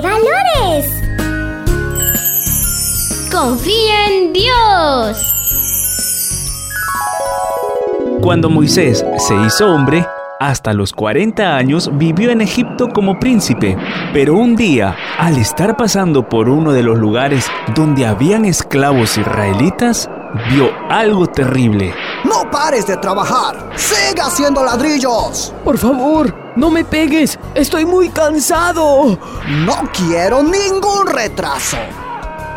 valores. Confía en Dios. Cuando Moisés se hizo hombre, hasta los 40 años vivió en Egipto como príncipe, pero un día, al estar pasando por uno de los lugares donde habían esclavos israelitas, vio algo terrible. ¡No pares de trabajar! ¡Sigue haciendo ladrillos! Por favor, no me pegues. Estoy muy cansado. No quiero ningún retraso.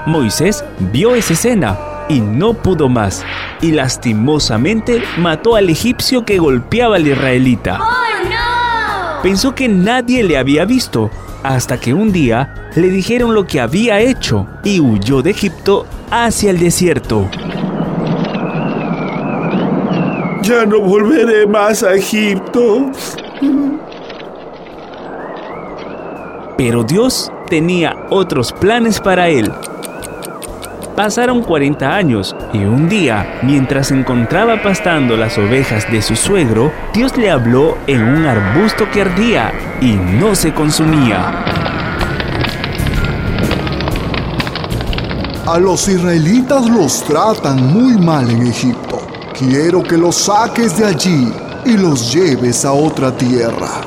Moisés vio esa escena y no pudo más, y lastimosamente mató al egipcio que golpeaba al israelita. ¡Oh, no! Pensó que nadie le había visto, hasta que un día le dijeron lo que había hecho y huyó de Egipto hacia el desierto. Ya no volveré más a Egipto. Pero Dios tenía otros planes para él. Pasaron 40 años y un día, mientras se encontraba pastando las ovejas de su suegro, Dios le habló en un arbusto que ardía y no se consumía. A los israelitas los tratan muy mal en Egipto. Quiero que los saques de allí y los lleves a otra tierra.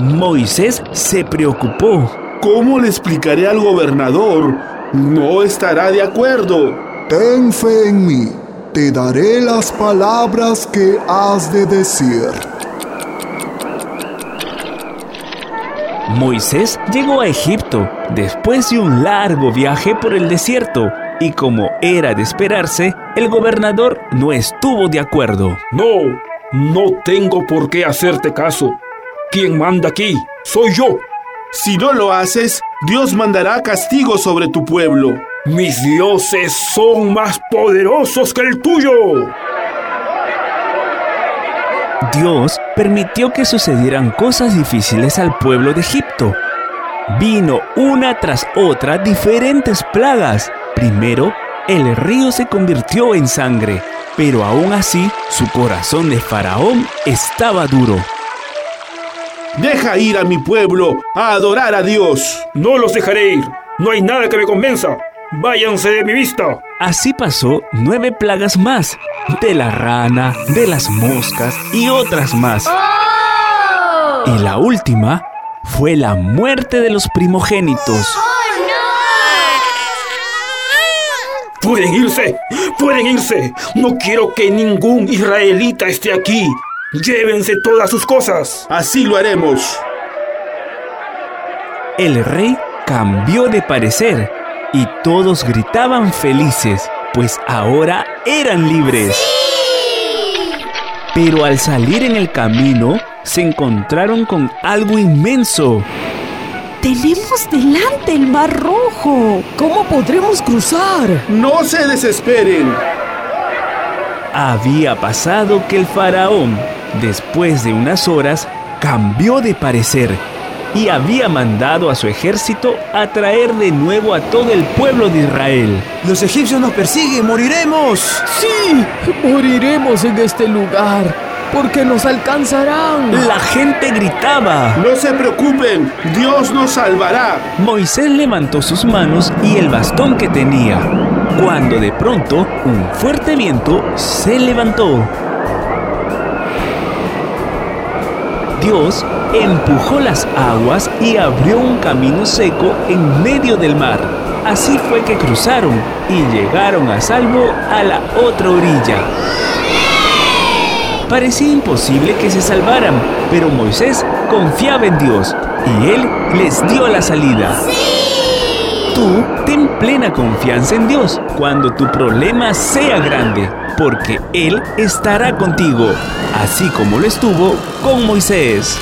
Moisés se preocupó. ¿Cómo le explicaré al gobernador? No estará de acuerdo. Ten fe en mí. Te daré las palabras que has de decir. Moisés llegó a Egipto después de un largo viaje por el desierto y como era de esperarse, el gobernador no estuvo de acuerdo. No, no tengo por qué hacerte caso. Quien manda aquí soy yo. Si no lo haces, Dios mandará castigo sobre tu pueblo. Mis dioses son más poderosos que el tuyo. Dios permitió que sucedieran cosas difíciles al pueblo de Egipto. Vino una tras otra diferentes plagas. Primero, el río se convirtió en sangre, pero aún así su corazón de faraón estaba duro. Deja ir a mi pueblo a adorar a Dios. No los dejaré ir. No hay nada que me convenza. Váyanse de mi vista. Así pasó nueve plagas más, de la rana, de las moscas y otras más. ¡Oh! Y la última fue la muerte de los primogénitos. ¡Oh, no! Pueden irse. Pueden irse. No quiero que ningún israelita esté aquí. Llévense todas sus cosas. Así lo haremos. El rey cambió de parecer y todos gritaban felices, pues ahora eran libres. Pero al salir en el camino, se encontraron con algo inmenso. Tenemos delante el mar rojo. ¿Cómo podremos cruzar? No se desesperen. Había pasado que el faraón, después de unas horas, cambió de parecer y había mandado a su ejército a traer de nuevo a todo el pueblo de Israel. Los egipcios nos persiguen, moriremos. Sí, moriremos en este lugar, porque nos alcanzarán. La gente gritaba. No se preocupen, Dios nos salvará. Moisés levantó sus manos y el bastón que tenía, cuando de pronto un fuerte viento se levantó. Dios empujó las aguas y abrió un camino seco en medio del mar. Así fue que cruzaron y llegaron a salvo a la otra orilla. Parecía imposible que se salvaran, pero Moisés confiaba en Dios y él les dio la salida. Tú ten plena confianza en Dios cuando tu problema sea grande, porque Él estará contigo, así como lo estuvo con Moisés.